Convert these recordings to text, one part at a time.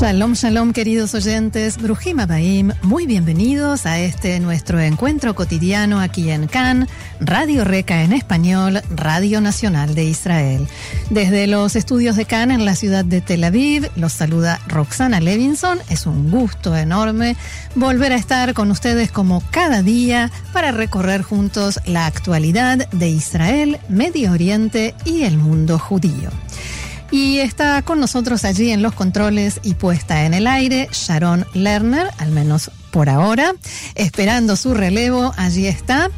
Shalom, shalom, queridos oyentes. Brujim Abaim, muy bienvenidos a este nuestro encuentro cotidiano aquí en Cannes, Radio Reca en español, Radio Nacional de Israel. Desde los estudios de Cannes en la ciudad de Tel Aviv, los saluda Roxana Levinson. Es un gusto enorme volver a estar con ustedes como cada día para recorrer juntos la actualidad de Israel, Medio Oriente y el mundo judío. Y está con nosotros allí en los controles y puesta en el aire Sharon Lerner, al menos por ahora, esperando su relevo, allí está.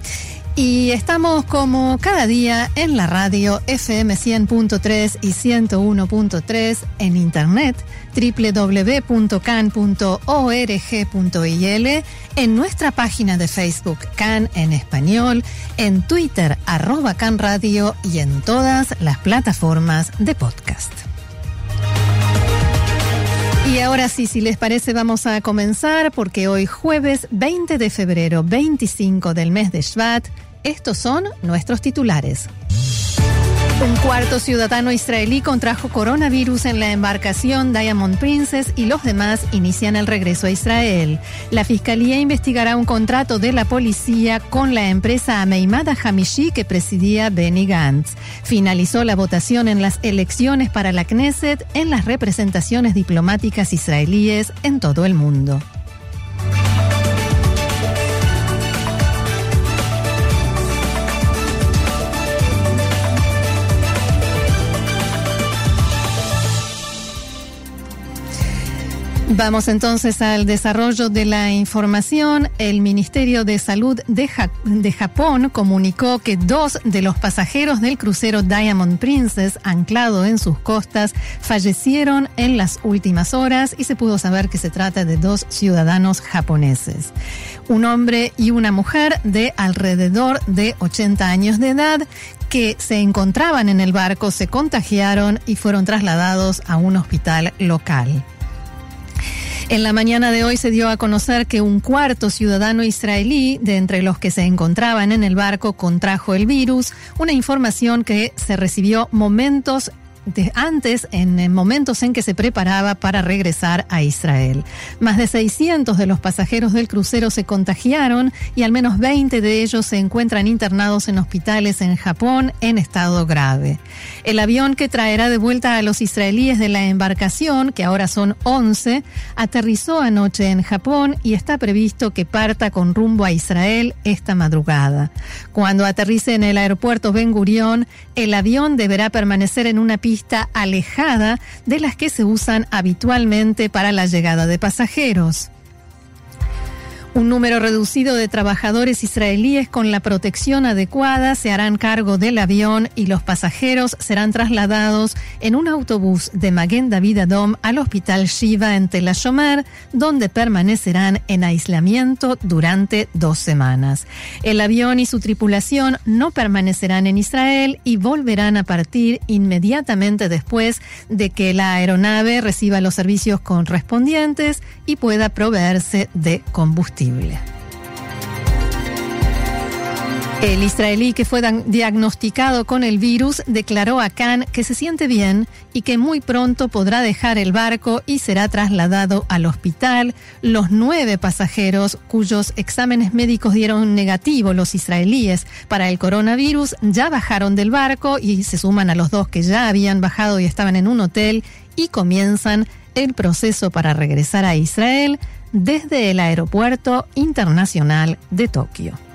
Y estamos como cada día en la radio FM 100.3 y 101.3 en internet www.can.org.il, en nuestra página de Facebook Can en español, en Twitter arroba Can Radio y en todas las plataformas de podcast. Y ahora sí, si les parece, vamos a comenzar porque hoy jueves 20 de febrero, 25 del mes de Shvat, estos son nuestros titulares. Un cuarto ciudadano israelí contrajo coronavirus en la embarcación Diamond Princess y los demás inician el regreso a Israel. La fiscalía investigará un contrato de la policía con la empresa Ameimada Hamishi que presidía Benny Gantz. Finalizó la votación en las elecciones para la Knesset en las representaciones diplomáticas israelíes en todo el mundo. Vamos entonces al desarrollo de la información. El Ministerio de Salud de, Japón comunicó que dos de los pasajeros del crucero Diamond Princess, anclado en sus costas, fallecieron en las últimas horas y se pudo saber que se trata de dos ciudadanos japoneses. Un hombre y una mujer de alrededor de 80 años de edad que se encontraban en el barco se contagiaron y fueron trasladados a un hospital local. En la mañana de hoy se dio a conocer que un cuarto ciudadano israelí, de entre los que se encontraban en el barco, contrajo el virus, una información que se recibió momentos de antes, en momentos en que se preparaba para regresar a Israel. Más de 600 de los pasajeros del crucero se contagiaron y al menos 20 de ellos se encuentran internados en hospitales en Japón en estado grave. El avión que traerá de vuelta a los israelíes de la embarcación, que ahora son 11, aterrizó anoche en Japón y está previsto que parta con rumbo a Israel esta madrugada. Cuando aterrice en el aeropuerto Ben Gurion, el avión deberá permanecer en una pista alejada de las que se usan habitualmente para la llegada de pasajeros. Un número reducido de trabajadores israelíes con la protección adecuada se harán cargo del avión y los pasajeros serán trasladados en un autobús de Maguen David Adom al hospital Shiva en Tel Ashomer, donde permanecerán en aislamiento durante dos semanas. El avión y su tripulación no permanecerán en Israel y volverán a partir inmediatamente después de que la aeronave reciba los servicios correspondientes y pueda proveerse de combustible. El israelí que fue diagnosticado con el virus declaró a Khan que se siente bien y que muy pronto podrá dejar el barco y será trasladado al hospital. Los nueve pasajeros cuyos exámenes médicos dieron negativo, los israelíes, para el coronavirus, ya bajaron del barco y se suman a los dos que ya habían bajado y estaban en un hotel y comienzan el proceso para regresar a Israel desde el Aeropuerto Internacional de Tokio.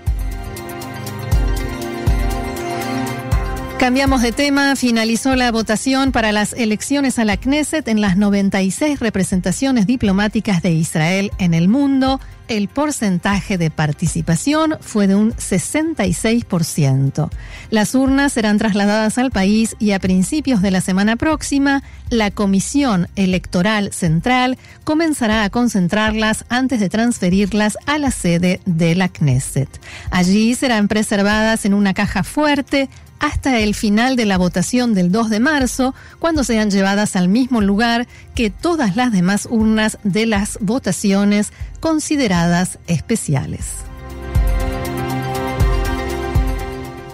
Cambiamos de tema. Finalizó la votación para las elecciones a la Knesset en las 96 representaciones diplomáticas de Israel en el mundo. El porcentaje de participación fue de un 66%. Las urnas serán trasladadas al país y a principios de la semana próxima, la Comisión Electoral Central comenzará a concentrarlas antes de transferirlas a la sede de la Knesset. Allí serán preservadas en una caja fuerte hasta el final de la votación del 2 de marzo, cuando sean llevadas al mismo lugar que todas las demás urnas de las votaciones consideradas especiales.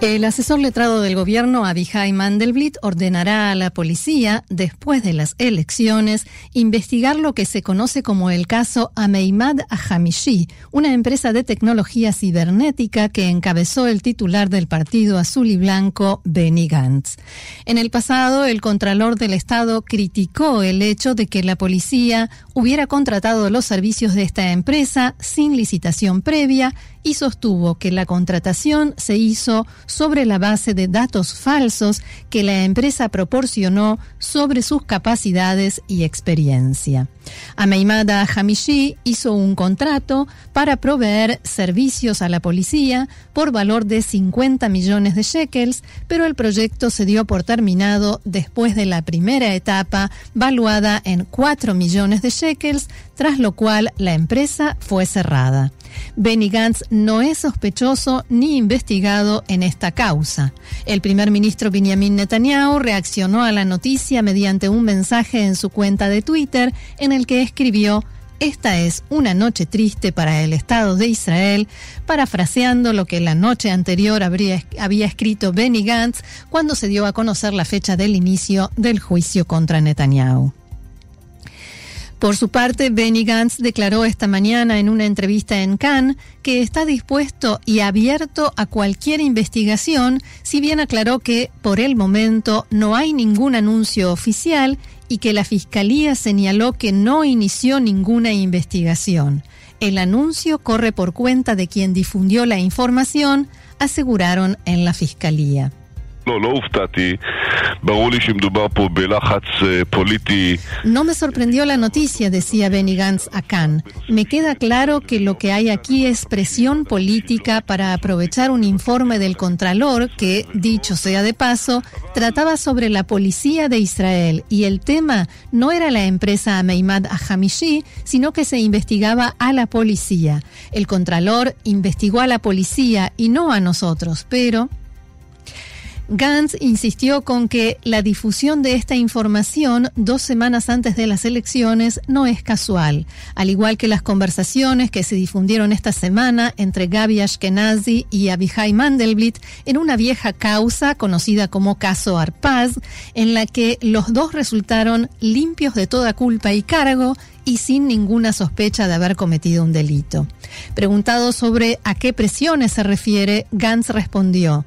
El asesor letrado del gobierno, Abihai Mandelblit, ordenará a la policía, después de las elecciones, investigar lo que se conoce como el caso Ameimad Ahamishi, una empresa de tecnología cibernética que encabezó el titular del partido azul y blanco, Benny Gantz. En el pasado, el Contralor del Estado criticó el hecho de que la policía hubiera contratado los servicios de esta empresa sin licitación previa y sostuvo que la contratación se hizo sobre la base de datos falsos que la empresa proporcionó sobre sus capacidades y experiencia. Ameimada Hamishi hizo un contrato para proveer servicios a la policía por valor de 50 millones de shekels, pero el proyecto se dio por terminado después de la primera etapa, valuada en 4 millones de shekels, tras lo cual la empresa fue cerrada. Benny Gantz no es sospechoso ni investigado en esta causa. El primer ministro Benjamin Netanyahu reaccionó a la noticia mediante un mensaje en su cuenta de Twitter en el que escribió esta es una noche triste para el Estado de Israel, parafraseando lo que la noche anterior habría, había escrito Benny Gantz cuando se dio a conocer la fecha del inicio del juicio contra Netanyahu. Por su parte, Benny Gantz declaró esta mañana en una entrevista en Cannes que está dispuesto y abierto a cualquier investigación, si bien aclaró que por el momento no hay ningún anuncio oficial y que la Fiscalía señaló que no inició ninguna investigación. El anuncio corre por cuenta de quien difundió la información, aseguraron en la Fiscalía. No me sorprendió la noticia, decía Benny Gantz a Khan. Me queda claro que lo que hay aquí es presión política para aprovechar un informe del Contralor que, dicho sea de paso, trataba sobre la policía de Israel y el tema no era la empresa Ameimad Ahamishi, sino que se investigaba a la policía. El Contralor investigó a la policía y no a nosotros, pero Gantz insistió con que la difusión de esta información dos semanas antes de las elecciones no es casual, al igual que las conversaciones que se difundieron esta semana entre Gaby Ashkenazi y Abihai Mandelblit en una vieja causa conocida como caso Arpaz, en la que los dos resultaron limpios de toda culpa y cargo y sin ninguna sospecha de haber cometido un delito. Preguntado sobre a qué presiones se refiere, Gantz respondió.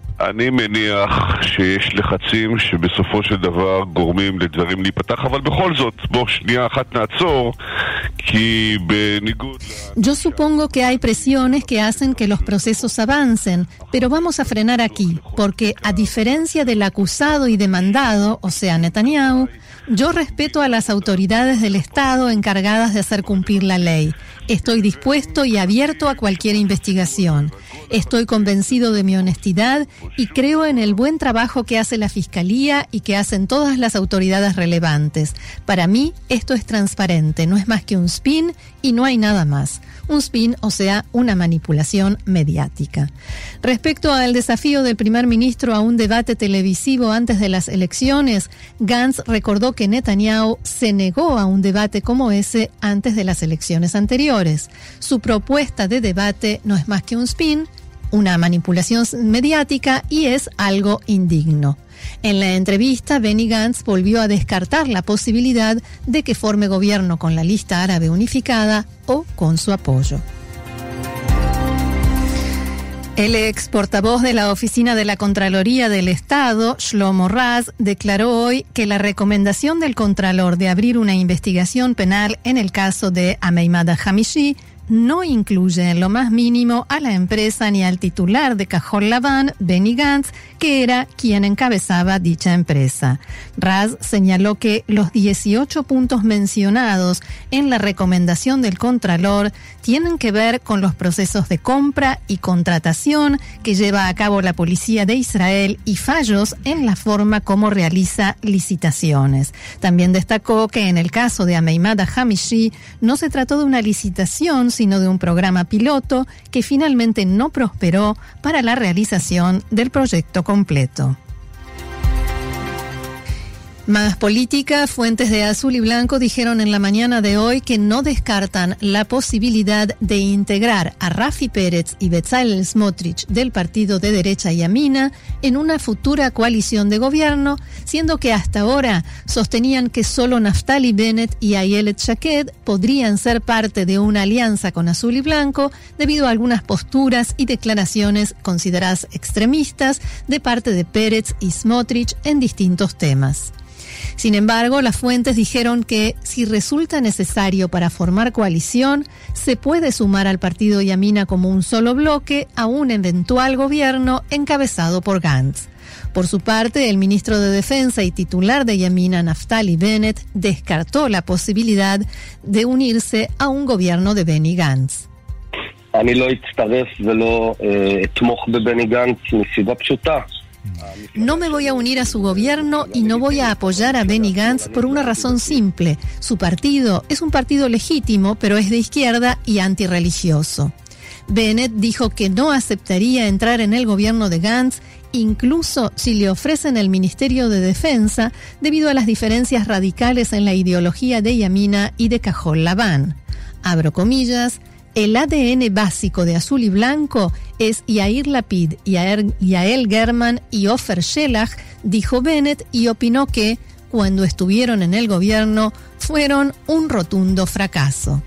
Yo supongo que hay presiones que hacen que los procesos avancen, pero vamos a frenar aquí, porque a diferencia del acusado y demandado, o sea, Netanyahu, yo respeto a las autoridades del Estado encargadas de hacer cumplir la ley. Estoy dispuesto y abierto a cualquier investigación. Estoy convencido de mi honestidad y creo en el buen trabajo que hace la Fiscalía y que hacen todas las autoridades relevantes. Para mí esto es transparente, no es más que un spin y no hay nada más un spin, o sea, una manipulación mediática. Respecto al desafío del primer ministro a un debate televisivo antes de las elecciones, Gantz recordó que Netanyahu se negó a un debate como ese antes de las elecciones anteriores. Su propuesta de debate no es más que un spin, una manipulación mediática y es algo indigno. En la entrevista, Benny Gantz volvió a descartar la posibilidad de que forme gobierno con la lista árabe unificada o con su apoyo. El ex portavoz de la Oficina de la Contraloría del Estado, Shlomo Raz, declaró hoy que la recomendación del Contralor de abrir una investigación penal en el caso de Ameimada Hamishi no incluye en lo más mínimo a la empresa ni al titular de Cajol Laván, Benny Gantz, que era quien encabezaba dicha empresa. Raz señaló que los 18 puntos mencionados en la recomendación del Contralor tienen que ver con los procesos de compra y contratación que lleva a cabo la Policía de Israel y fallos en la forma como realiza licitaciones. También destacó que en el caso de Ameimada Hamishi no se trató de una licitación, sino de un programa piloto que finalmente no prosperó para la realización del proyecto completo. Más política, fuentes de Azul y Blanco dijeron en la mañana de hoy que no descartan la posibilidad de integrar a Rafi Pérez y Bezalel Smotrich del partido de derecha Yamina en una futura coalición de gobierno, siendo que hasta ahora sostenían que solo Naftali Bennett y Ayelet Shaked podrían ser parte de una alianza con Azul y Blanco debido a algunas posturas y declaraciones consideradas extremistas de parte de Pérez y Smotrich en distintos temas. Sin embargo, las fuentes dijeron que si resulta necesario para formar coalición, se puede sumar al partido Yamina como un solo bloque a un eventual gobierno encabezado por Gantz. Por su parte, el ministro de Defensa y titular de Yamina, Naftali Bennett, descartó la posibilidad de unirse a un gobierno de Benny Gantz. No me voy a unir a su gobierno y no voy a apoyar a Benny Gantz por una razón simple. Su partido es un partido legítimo, pero es de izquierda y antirreligioso. Bennett dijo que no aceptaría entrar en el gobierno de Gantz, incluso si le ofrecen el Ministerio de Defensa, debido a las diferencias radicales en la ideología de Yamina y de Cajol Labán. Abro comillas, el ADN básico de azul y blanco es Yair Lapid, Yael German y Ofer Shelah, dijo Bennett y opinó que, cuando estuvieron en el gobierno, fueron un rotundo fracaso.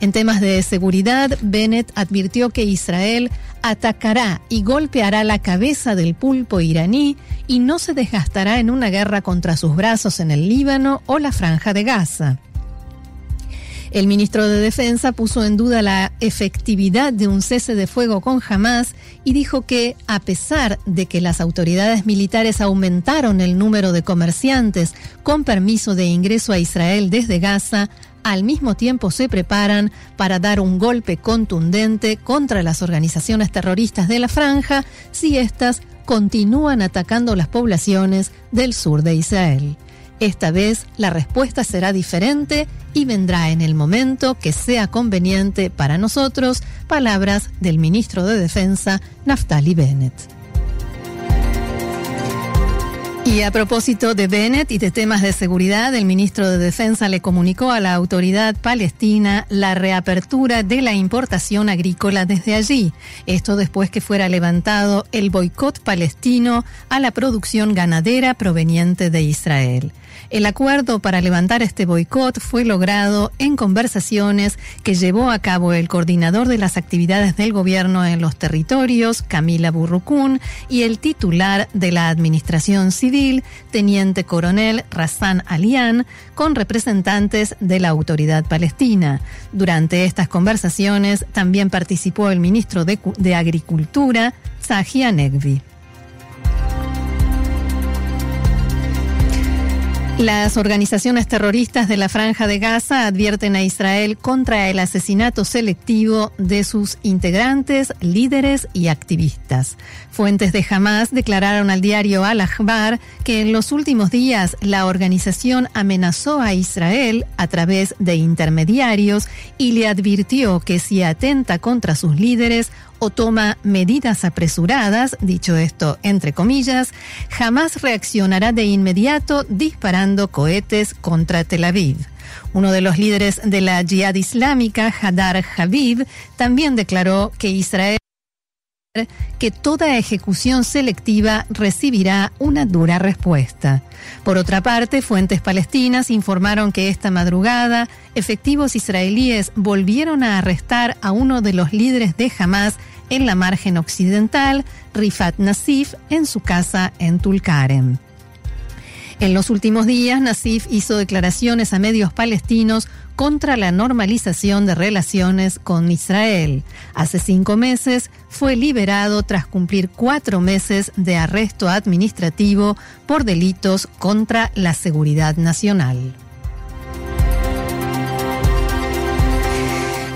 En temas de seguridad, Bennett advirtió que Israel atacará y golpeará la cabeza del pulpo iraní y no se desgastará en una guerra contra sus brazos en el Líbano o la franja de Gaza. El ministro de Defensa puso en duda la efectividad de un cese de fuego con Hamas y dijo que, a pesar de que las autoridades militares aumentaron el número de comerciantes con permiso de ingreso a Israel desde Gaza, al mismo tiempo se preparan para dar un golpe contundente contra las organizaciones terroristas de la franja si éstas continúan atacando las poblaciones del sur de Israel. Esta vez la respuesta será diferente y vendrá en el momento que sea conveniente para nosotros, palabras del ministro de Defensa, Naftali Bennett. Y a propósito de Bennett y de temas de seguridad, el ministro de Defensa le comunicó a la autoridad palestina la reapertura de la importación agrícola desde allí. Esto después que fuera levantado el boicot palestino a la producción ganadera proveniente de Israel. El acuerdo para levantar este boicot fue logrado en conversaciones que llevó a cabo el coordinador de las actividades del gobierno en los territorios, Camila Burrucún, y el titular de la Administración Civil, teniente coronel Razan Alian, con representantes de la autoridad palestina. Durante estas conversaciones también participó el ministro de, Agricultura, Zahi Negvi. Las organizaciones terroristas de la Franja de Gaza advierten a Israel contra el asesinato selectivo de sus integrantes, líderes y activistas. Fuentes de Hamas declararon al diario Al-Ahbar que en los últimos días la organización amenazó a Israel a través de intermediarios y le advirtió que si atenta contra sus líderes o toma medidas apresuradas, dicho esto entre comillas, jamás reaccionará de inmediato disparando cohetes contra Tel Aviv. Uno de los líderes de la Jihad Islámica, Hadar Habib, también declaró que Israel que toda ejecución selectiva recibirá una dura respuesta. Por otra parte, fuentes palestinas informaron que esta madrugada efectivos israelíes volvieron a arrestar a uno de los líderes de Hamas en la margen occidental, Rifat Nasif, en su casa en Tulkarem. En los últimos días, Nasif hizo declaraciones a medios palestinos contra la normalización de relaciones con Israel. Hace cinco meses fue liberado tras cumplir cuatro meses de arresto administrativo por delitos contra la seguridad nacional.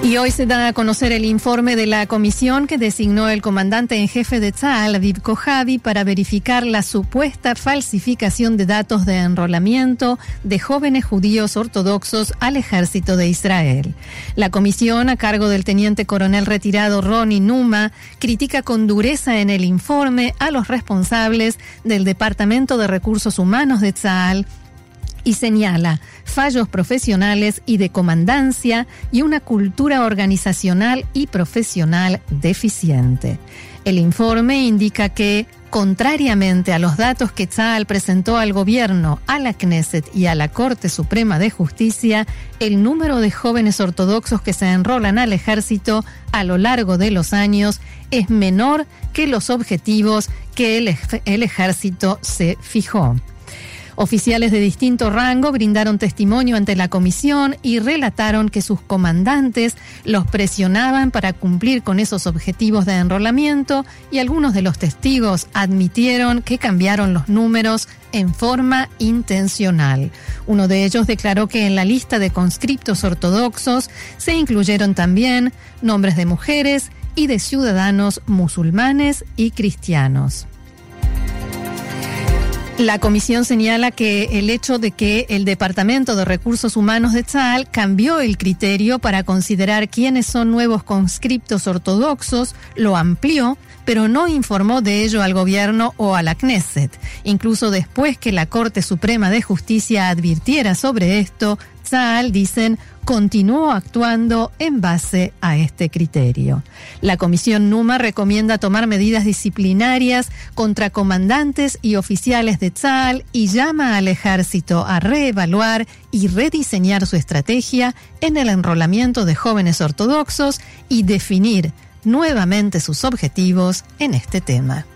Y hoy se da a conocer el informe de la comisión que designó el comandante en jefe de Tzal, Aviv Kojavi, para verificar la supuesta falsificación de datos de enrolamiento de jóvenes judíos ortodoxos al ejército de Israel. La comisión, a cargo del teniente coronel retirado Ronnie Numa, critica con dureza en el informe a los responsables del Departamento de Recursos Humanos de Tzal y señala fallos profesionales y de comandancia y una cultura organizacional y profesional deficiente. El informe indica que, contrariamente a los datos que Tzal presentó al gobierno, a la Knesset y a la Corte Suprema de Justicia, el número de jóvenes ortodoxos que se enrolan al ejército a lo largo de los años es menor que los objetivos que el, el ejército se fijó. Oficiales de distinto rango brindaron testimonio ante la comisión y relataron que sus comandantes los presionaban para cumplir con esos objetivos de enrolamiento y algunos de los testigos admitieron que cambiaron los números en forma intencional. Uno de ellos declaró que en la lista de conscriptos ortodoxos se incluyeron también nombres de mujeres y de ciudadanos musulmanes y cristianos. La comisión señala que el hecho de que el Departamento de Recursos Humanos de Tzal cambió el criterio para considerar quiénes son nuevos conscriptos ortodoxos, lo amplió, pero no informó de ello al gobierno o a la Knesset. Incluso después que la Corte Suprema de Justicia advirtiera sobre esto, Tzal, dicen, continuó actuando en base a este criterio. La Comisión Numa recomienda tomar medidas disciplinarias contra comandantes y oficiales de Tzal y llama al ejército a reevaluar y rediseñar su estrategia en el enrolamiento de jóvenes ortodoxos y definir nuevamente sus objetivos en este tema.